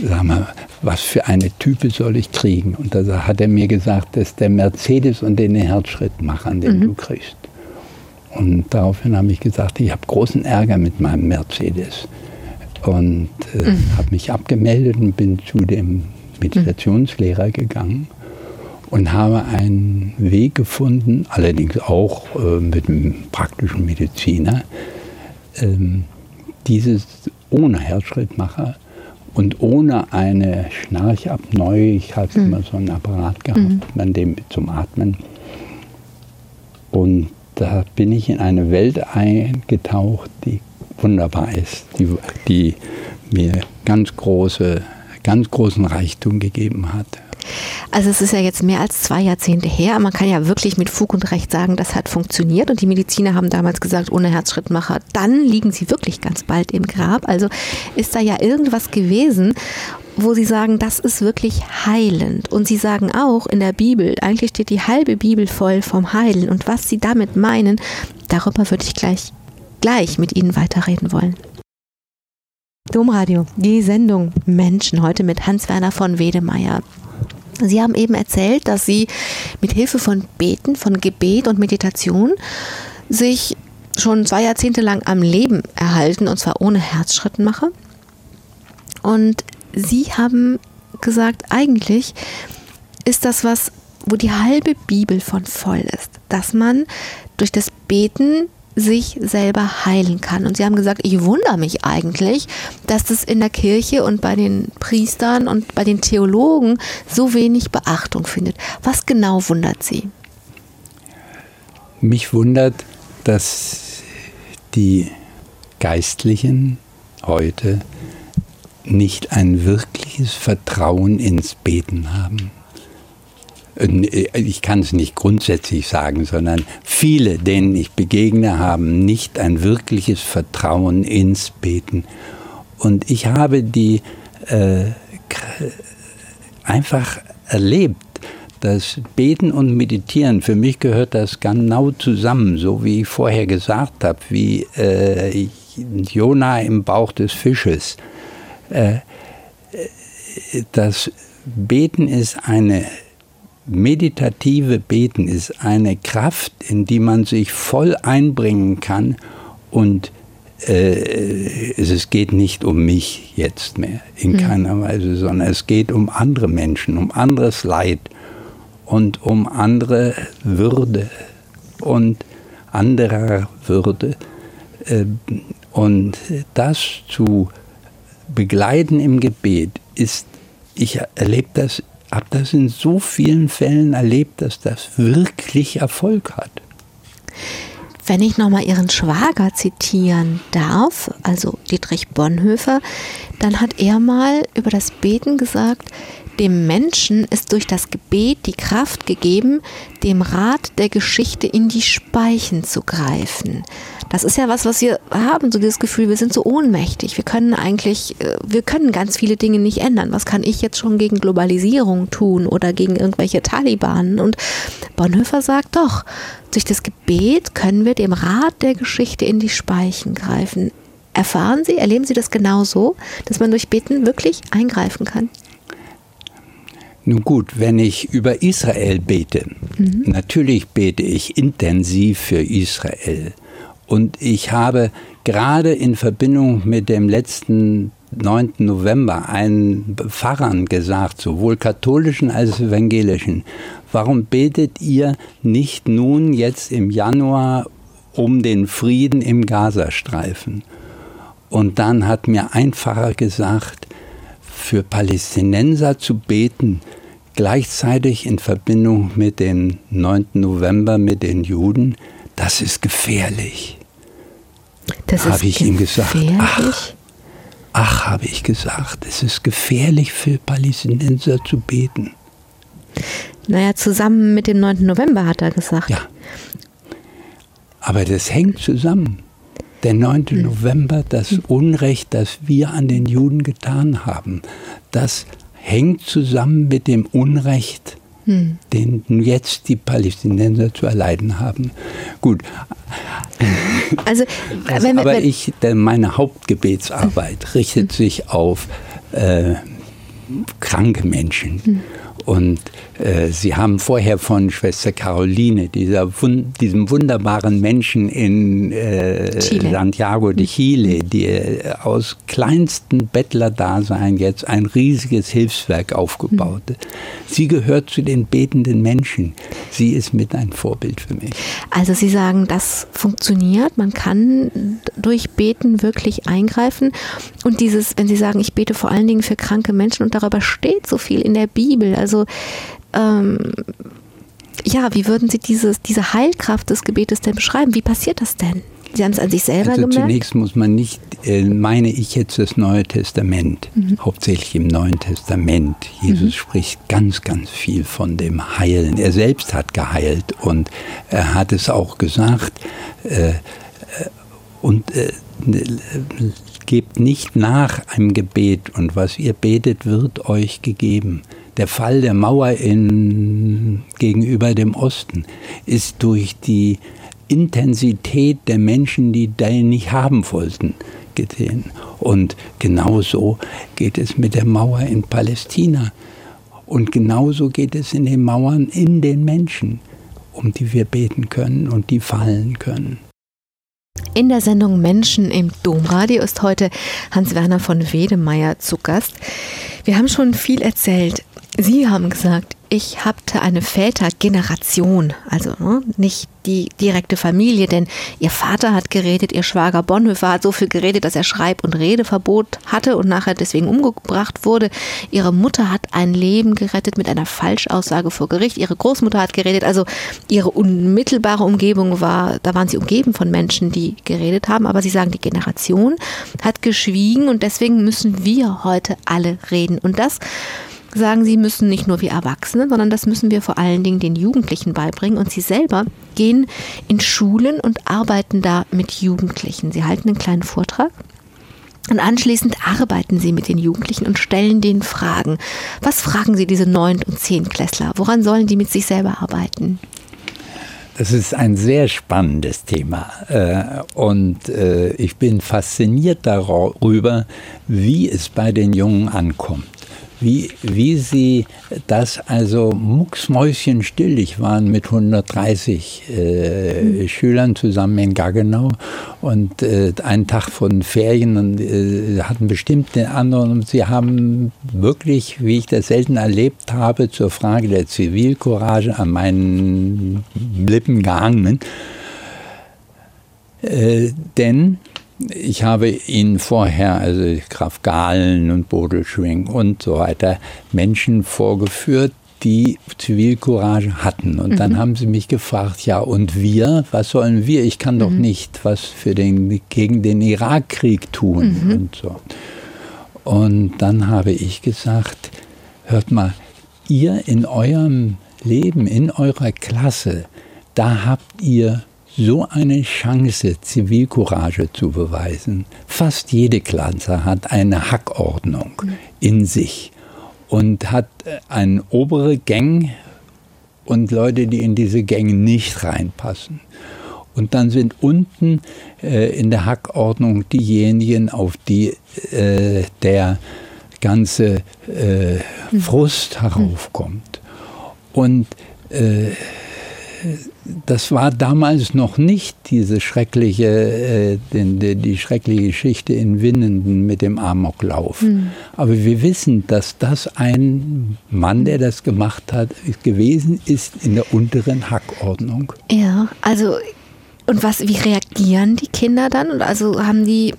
sag mal, was für eine Type soll ich kriegen? Und da hat er mir gesagt, das ist der Mercedes und den Herzschrittmacher, den mhm. du kriegst. Und daraufhin habe ich gesagt, ich habe großen Ärger mit meinem Mercedes. Und äh, mhm. habe mich abgemeldet und bin zu dem Meditationslehrer gegangen und habe einen Weg gefunden, allerdings auch äh, mit einem praktischen Mediziner, ähm, dieses ohne Herzschrittmacher und ohne eine Schnarchabneu. Ich hatte mhm. immer so einen Apparat gehabt, mhm. an dem zum Atmen. Und da bin ich in eine Welt eingetaucht, die wunderbar ist, die, die mir ganz große, ganz großen Reichtum gegeben hat. Also es ist ja jetzt mehr als zwei Jahrzehnte her. Man kann ja wirklich mit Fug und Recht sagen, das hat funktioniert. Und die Mediziner haben damals gesagt, ohne Herzschrittmacher, dann liegen sie wirklich ganz bald im Grab. Also ist da ja irgendwas gewesen, wo sie sagen, das ist wirklich heilend. Und sie sagen auch in der Bibel, eigentlich steht die halbe Bibel voll vom Heilen. Und was sie damit meinen, darüber würde ich gleich, gleich mit Ihnen weiterreden wollen. Domradio, die Sendung Menschen heute mit Hans-Werner von Wedemeyer. Sie haben eben erzählt, dass Sie mit Hilfe von Beten, von Gebet und Meditation sich schon zwei Jahrzehnte lang am Leben erhalten und zwar ohne Herzschrittmacher. Und Sie haben gesagt, eigentlich ist das was, wo die halbe Bibel von voll ist, dass man durch das Beten sich selber heilen kann. Und Sie haben gesagt, ich wundere mich eigentlich, dass das in der Kirche und bei den Priestern und bei den Theologen so wenig Beachtung findet. Was genau wundert Sie? Mich wundert, dass die Geistlichen heute nicht ein wirkliches Vertrauen ins Beten haben. Äh, ich kann es nicht grundsätzlich sagen, sondern viele, denen ich begegne, haben nicht ein wirkliches Vertrauen ins Beten. Und ich habe die äh, einfach erlebt, dass Beten und Meditieren, für mich gehört das genau zusammen, so wie ich vorher gesagt habe, wie äh, Jona im Bauch des Fisches. Äh, äh das Beten ist eine meditative Beten ist eine Kraft, in die man sich voll einbringen kann und äh, es geht nicht um mich jetzt mehr, in mhm. keiner Weise, sondern es geht um andere Menschen, um anderes Leid und um andere Würde und anderer Würde. Äh, und das zu begleiten im Gebet ist, ich erlebe das habe das in so vielen Fällen erlebt, dass das wirklich Erfolg hat. Wenn ich nochmal Ihren Schwager zitieren darf, also Dietrich Bonhoeffer, dann hat er mal über das Beten gesagt, dem Menschen ist durch das Gebet die Kraft gegeben, dem Rat der Geschichte in die Speichen zu greifen. Das ist ja was, was wir haben, so dieses Gefühl, wir sind so ohnmächtig. Wir können eigentlich, äh, wir können ganz viele Dinge nicht ändern. Was kann ich jetzt schon gegen Globalisierung tun oder gegen irgendwelche Taliban? Und Bonhoeffer sagt doch, durch das Gebet können wir dem Rat der Geschichte in die Speichen greifen. Erfahren Sie, erleben Sie das genauso, dass man durch Beten wirklich eingreifen kann? Nun gut, wenn ich über Israel bete, mhm. natürlich bete ich intensiv für Israel. Und ich habe gerade in Verbindung mit dem letzten 9. November einen Pfarrern gesagt, sowohl katholischen als evangelischen, warum betet ihr nicht nun jetzt im Januar um den Frieden im Gazastreifen? Und dann hat mir ein Pfarrer gesagt, für Palästinenser zu beten, gleichzeitig in Verbindung mit dem 9. November, mit den Juden, das ist gefährlich. Das habe ich ihm gesagt. Ach, ach, habe ich gesagt, es ist gefährlich für Palästinenser zu beten. Naja, zusammen mit dem 9. November hat er gesagt. Ja. Aber das hängt zusammen. Der 9. Hm. November, das hm. Unrecht, das wir an den Juden getan haben, das hängt zusammen mit dem Unrecht, hm. den jetzt die Palästinenser zu erleiden haben. Gut. Also, also wenn, aber wenn, ich, meine Hauptgebetsarbeit richtet sich auf äh, kranke Menschen. Hm. Und Sie haben vorher von Schwester Caroline, dieser, diesem wunderbaren Menschen in äh, Santiago de Chile, die äh, aus kleinsten Bettlerdasein jetzt ein riesiges Hilfswerk aufgebaut hat. Sie gehört zu den betenden Menschen. Sie ist mit ein Vorbild für mich. Also Sie sagen, das funktioniert. Man kann durch Beten wirklich eingreifen. Und dieses, wenn Sie sagen, ich bete vor allen Dingen für kranke Menschen und darüber steht so viel in der Bibel. Also ähm, ja, wie würden Sie dieses, diese Heilkraft des Gebetes denn beschreiben? Wie passiert das denn? Sie haben es an sich selber also gemerkt? Zunächst muss man nicht, äh, meine ich jetzt das Neue Testament, mhm. hauptsächlich im Neuen Testament. Jesus mhm. spricht ganz, ganz viel von dem Heilen. Er selbst hat geheilt und er hat es auch gesagt. Äh, äh und äh, gebt nicht nach einem Gebet und was ihr betet, wird euch gegeben der Fall der Mauer in, gegenüber dem Osten ist durch die Intensität der Menschen, die den nicht haben wollten, gesehen. Und genauso geht es mit der Mauer in Palästina. Und genauso geht es in den Mauern in den Menschen, um die wir beten können und die fallen können. In der Sendung Menschen im Domradio ist heute Hans-Werner von Wedemeyer zu Gast. Wir haben schon viel erzählt Sie haben gesagt, ich hatte eine Vätergeneration, also ne, nicht die direkte Familie, denn ihr Vater hat geredet, ihr Schwager Bonhoeffer hat so viel geredet, dass er Schreib- und Redeverbot hatte und nachher deswegen umgebracht wurde. Ihre Mutter hat ein Leben gerettet mit einer Falschaussage vor Gericht. Ihre Großmutter hat geredet, also ihre unmittelbare Umgebung war, da waren sie umgeben von Menschen, die geredet haben, aber sie sagen, die Generation hat geschwiegen und deswegen müssen wir heute alle reden. Und das sagen sie, müssen nicht nur wir Erwachsene, sondern das müssen wir vor allen Dingen den Jugendlichen beibringen. Und sie selber gehen in Schulen und arbeiten da mit Jugendlichen. Sie halten einen kleinen Vortrag. Und anschließend arbeiten Sie mit den Jugendlichen und stellen denen Fragen. Was fragen Sie diese Neun- und Zehnklässler? Woran sollen die mit sich selber arbeiten? Das ist ein sehr spannendes Thema äh, und äh, ich bin fasziniert darüber, wie es bei den Jungen ankommt wie, wie sie das also mucksmäuschenstill. Ich war mit 130 äh, mhm. Schülern zusammen in Gaggenau und äh, einen Tag von Ferien und, äh, hatten bestimmt den anderen und sie haben wirklich, wie ich das selten erlebt habe, zur Frage der Zivilcourage an meinen Lippen gehangen. Äh, denn ich habe Ihnen vorher, also Graf Gahlen und Bodelschwing und so weiter, Menschen vorgeführt, die Zivilcourage hatten. Und mhm. dann haben sie mich gefragt, ja, und wir, was sollen wir? Ich kann doch mhm. nicht was für den, gegen den Irakkrieg tun mhm. und so. Und dann habe ich gesagt, hört mal, ihr in eurem Leben, in eurer Klasse, da habt ihr so eine Chance, Zivilcourage zu beweisen. Fast jede Klasse hat eine Hackordnung in sich und hat äh, eine obere Gang und Leute, die in diese Gänge nicht reinpassen. Und dann sind unten äh, in der Hackordnung diejenigen, auf die äh, der ganze äh, Frust heraufkommt. Und äh, das war damals noch nicht diese schreckliche, äh, die, die, schreckliche Geschichte in Winnenden mit dem Amoklauf. Mhm. Aber wir wissen, dass das ein Mann, der das gemacht hat, gewesen ist in der unteren Hackordnung. Ja, also und was, wie reagieren die Kinder dann? Und also haben die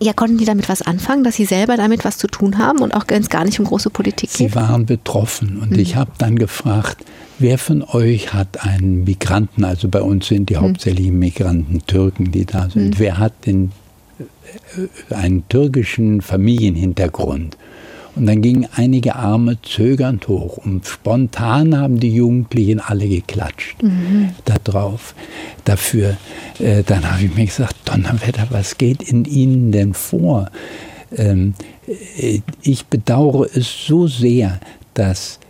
ja, konnten die damit was anfangen, dass sie selber damit was zu tun haben und auch es gar nicht um große Politik geht? Sie waren betroffen und mhm. ich habe dann gefragt, wer von euch hat einen Migranten, also bei uns sind die mhm. hauptsächlich Migranten Türken, die da sind, mhm. wer hat den, äh, einen türkischen Familienhintergrund? Und dann gingen einige Arme zögernd hoch und spontan haben die Jugendlichen alle geklatscht mhm. darauf, dafür. Äh, dann habe ich mir gesagt, Donnerwetter, was geht in Ihnen denn vor? Ähm, äh, ich bedauere es so sehr, dass äh,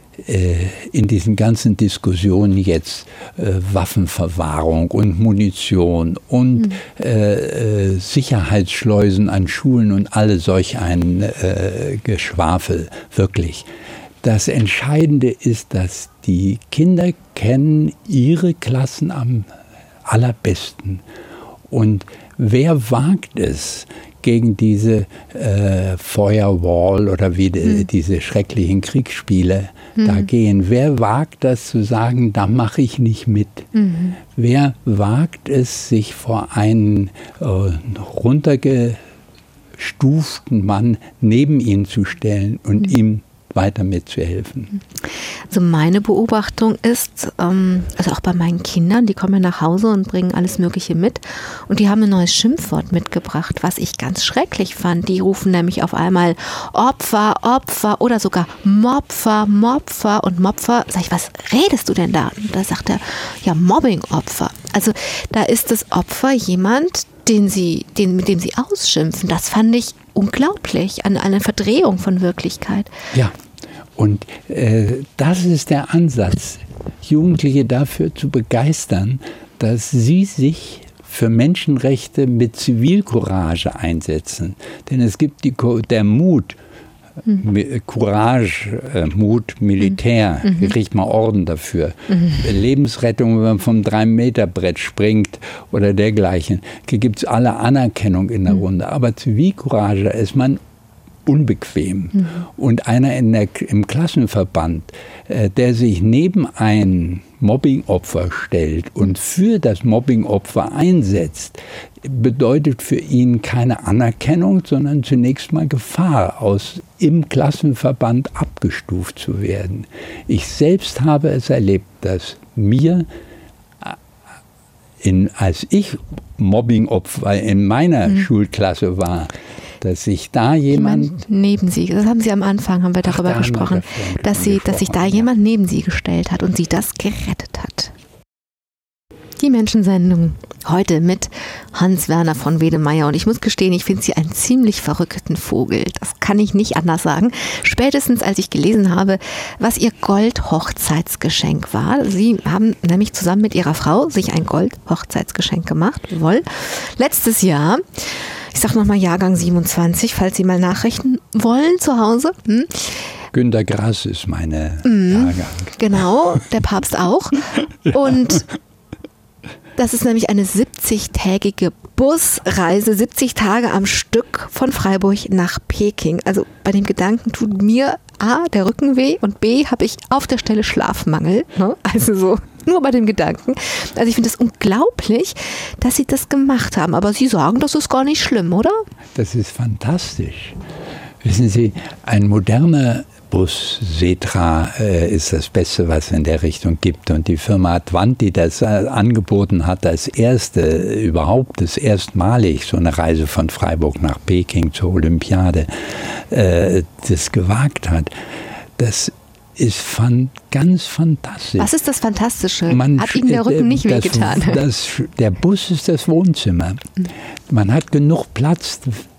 in diesen ganzen Diskussionen jetzt äh, Waffenverwahrung und Munition und mhm. äh, äh, Sicherheitsschleusen an Schulen und alle solch ein äh, Geschwafel, wirklich. Das Entscheidende ist, dass die Kinder kennen ihre Klassen am allerbesten. Und wer wagt es, gegen diese äh, Feuerwall oder wie mhm. diese schrecklichen Kriegsspiele mhm. da gehen. Wer wagt das zu sagen, da mache ich nicht mit? Mhm. Wer wagt es, sich vor einen äh, runtergestuften Mann neben ihn zu stellen und mhm. ihm weiter mitzuhelfen. Also meine Beobachtung ist, ähm, also auch bei meinen Kindern, die kommen ja nach Hause und bringen alles Mögliche mit und die haben ein neues Schimpfwort mitgebracht, was ich ganz schrecklich fand. Die rufen nämlich auf einmal Opfer, Opfer oder sogar Mopfer, Mopfer und Mopfer. Sag ich, was redest du denn da? Und da sagt er, ja, Mobbing-Opfer. Also da ist das Opfer jemand, den sie, den, mit dem sie ausschimpfen. Das fand ich unglaublich, eine, eine Verdrehung von Wirklichkeit. Ja, und äh, das ist der Ansatz, Jugendliche dafür zu begeistern, dass sie sich für Menschenrechte mit Zivilcourage einsetzen. Denn es gibt die, der Mut, Mhm. Courage, äh, Mut, Militär, mhm. mhm. kriegt man Orden dafür. Mhm. Lebensrettung, wenn man vom 3-Meter-Brett springt oder dergleichen, gibt es alle Anerkennung in der mhm. Runde. Aber Zivilcourage ist man unbequem. Mhm. Und einer in der, im Klassenverband, äh, der sich neben ein Mobbingopfer stellt und für das Mobbingopfer einsetzt, bedeutet für ihn keine Anerkennung, sondern zunächst mal Gefahr, aus im Klassenverband abgestuft zu werden. Ich selbst habe es erlebt, dass mir äh, in, als ich Mobbingopfer in meiner mhm. Schulklasse war, dass sich da jemand, jemand, neben sie, das haben Sie am Anfang, haben wir darüber Ach, gesprochen, wir dass, sie, dass sich da jemand neben sie gestellt hat und sie das gerettet hat. Die Menschensendung heute mit Hans-Werner von Wedemeyer. Und ich muss gestehen, ich finde sie einen ziemlich verrückten Vogel. Das kann ich nicht anders sagen. Spätestens als ich gelesen habe, was ihr Gold-Hochzeitsgeschenk war. Sie haben nämlich zusammen mit ihrer Frau sich ein Gold-Hochzeitsgeschenk gemacht. Wohl. Letztes Jahr ich sag nochmal Jahrgang 27, falls Sie mal nachrichten wollen zu Hause. Hm? Günter Grass ist meine mhm, Jahrgang. Genau, der Papst auch. Und das ist nämlich eine 70-tägige Busreise, 70 Tage am Stück von Freiburg nach Peking. Also bei dem Gedanken tut mir A, der Rücken weh und B, habe ich auf der Stelle Schlafmangel. Ne? Also so nur bei dem Gedanken. Also ich finde es das unglaublich, dass sie das gemacht haben. Aber Sie sagen, das ist gar nicht schlimm, oder? Das ist fantastisch. Wissen Sie, ein moderner Bus Setra äh, ist das Beste, was es in der Richtung gibt. Und die Firma Advant, die das äh, angeboten hat, als erste überhaupt, das erstmalig so eine Reise von Freiburg nach Peking zur Olympiade, äh, das gewagt hat, das ist fan ganz fantastisch. Was ist das Fantastische? Man, hat Ihnen der Rücken nicht wehgetan? Der Bus ist das Wohnzimmer. Mhm. Man hat genug Platz, äh,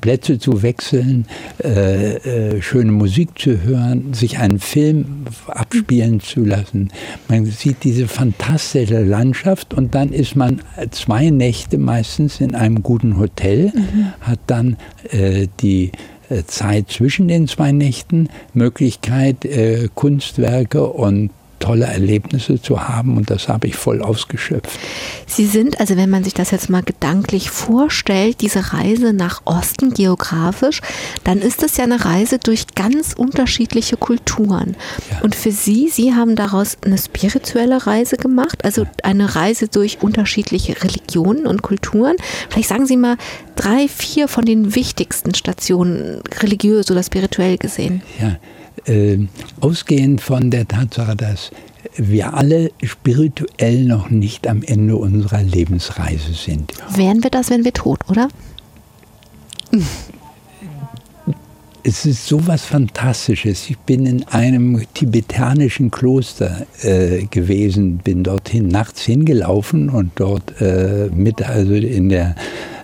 Plätze zu wechseln, äh, äh, schöne Musik zu hören, sich einen Film abspielen zu lassen. Man sieht diese fantastische Landschaft und dann ist man zwei Nächte meistens in einem guten Hotel, mhm. hat dann äh, die äh, Zeit zwischen den zwei Nächten, Möglichkeit, äh, Kunstwerke und tolle Erlebnisse zu haben und das habe ich voll ausgeschöpft. Sie sind, also wenn man sich das jetzt mal gedanklich vorstellt, diese Reise nach Osten geografisch, dann ist es ja eine Reise durch ganz unterschiedliche Kulturen. Ja. Und für Sie, Sie haben daraus eine spirituelle Reise gemacht, also eine Reise durch unterschiedliche Religionen und Kulturen. Vielleicht sagen Sie mal drei, vier von den wichtigsten Stationen religiös oder spirituell gesehen. Ja äh, ausgehend von der Tatsache, dass wir alle spirituell noch nicht am Ende unserer Lebensreise sind. Wären wir das, wenn wir tot, oder? Es ist so was Fantastisches. Ich bin in einem tibetanischen Kloster äh, gewesen, bin dorthin nachts hingelaufen und dort äh, mit, also in der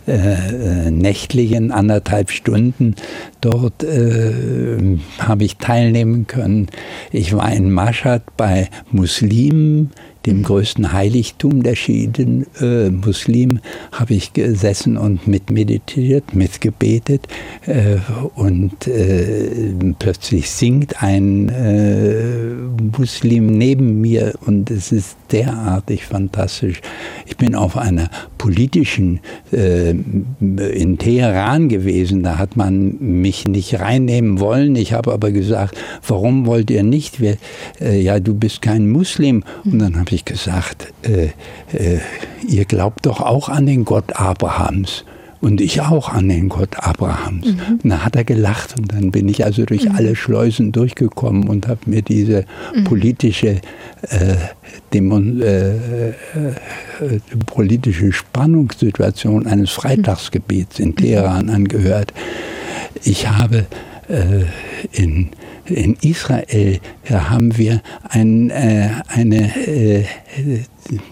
äh, nächtlichen anderthalb Stunden dort äh, habe ich teilnehmen können. Ich war in Mashhad bei Muslimen, dem größten Heiligtum der Schiiten äh, Muslimen, habe ich gesessen und mit meditiert, mitgebetet äh, und äh, plötzlich singt ein äh, Muslim neben mir und es ist derartig fantastisch. Ich bin auf einer politischen äh, in Teheran gewesen, da hat man mich nicht reinnehmen wollen. Ich habe aber gesagt, warum wollt ihr nicht? Wir, äh, ja, du bist kein Muslim. Und dann habe ich gesagt, äh, äh, ihr glaubt doch auch an den Gott Abrahams. Und ich auch an den Gott Abrahams. Mhm. Und dann hat er gelacht und dann bin ich also durch mhm. alle Schleusen durchgekommen und habe mir diese mhm. politische, äh, Demon, äh, äh, politische Spannungssituation eines Freitagsgebets in mhm. Teheran angehört. Ich habe äh, in in Israel haben wir ein, äh, eine, äh,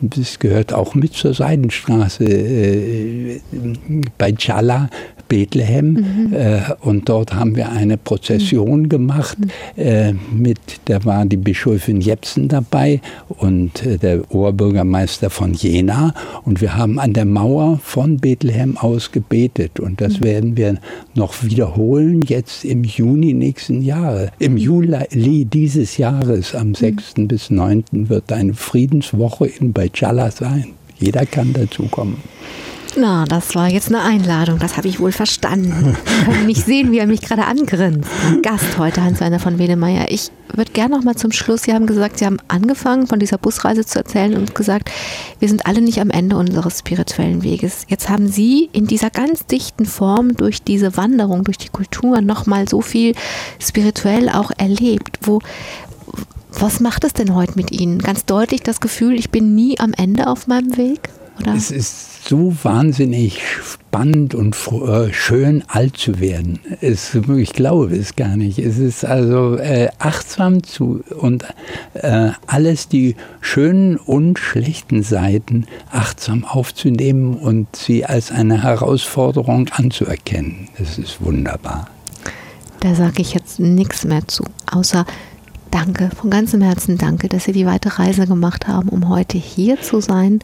das gehört auch mit zur Seidenstraße, äh, bei Chala Bethlehem mhm. äh, und dort haben wir eine Prozession mhm. gemacht. Äh, mit, da war die Bischöfin Jepsen dabei und äh, der Oberbürgermeister von Jena und wir haben an der Mauer von Bethlehem aus gebetet und das mhm. werden wir noch wiederholen jetzt im Juni nächsten Jahres. Im Juli dieses Jahres, am 6. Mhm. bis 9. wird eine Friedenswoche in Bajala sein. Jeder kann dazukommen. Na, das war jetzt eine Einladung, das habe ich wohl verstanden. Ich kann nicht sehen, wie er mich gerade angrinst. Gast heute, Hans-Werner von Wedemeyer. Ich würde gerne noch mal zum Schluss, Sie haben gesagt, Sie haben angefangen, von dieser Busreise zu erzählen und gesagt, wir sind alle nicht am Ende unseres spirituellen Weges. Jetzt haben Sie in dieser ganz dichten Form durch diese Wanderung, durch die Kultur noch mal so viel spirituell auch erlebt. Wo, was macht es denn heute mit Ihnen? Ganz deutlich das Gefühl, ich bin nie am Ende auf meinem Weg? Oder? Es ist so wahnsinnig spannend und äh, schön alt zu werden. Es, ich glaube es gar nicht. Es ist also äh, achtsam zu und äh, alles die schönen und schlechten Seiten achtsam aufzunehmen und sie als eine Herausforderung anzuerkennen. Das ist wunderbar. Da sage ich jetzt nichts mehr zu, außer danke, von ganzem Herzen danke, dass Sie die weite Reise gemacht haben, um heute hier zu sein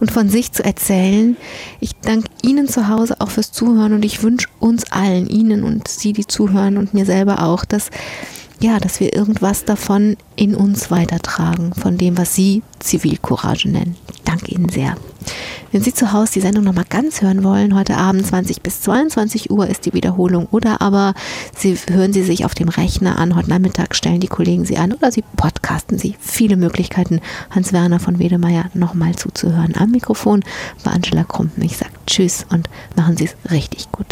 und von sich zu erzählen. Ich danke Ihnen zu Hause auch fürs Zuhören und ich wünsche uns allen, Ihnen und Sie, die zuhören und mir selber auch, dass ja, dass wir irgendwas davon in uns weitertragen, von dem, was Sie Zivilcourage nennen. Ich danke Ihnen sehr. Wenn Sie zu Hause die Sendung nochmal ganz hören wollen, heute Abend 20 bis 22 Uhr ist die Wiederholung oder aber Sie hören sie sich auf dem Rechner an, heute Nachmittag stellen die Kollegen sie an oder Sie podcasten sie. Viele Möglichkeiten, Hans-Werner von Wedemeyer nochmal zuzuhören. Am Mikrofon war Angela Krumpen. Ich sage Tschüss und machen Sie es richtig gut.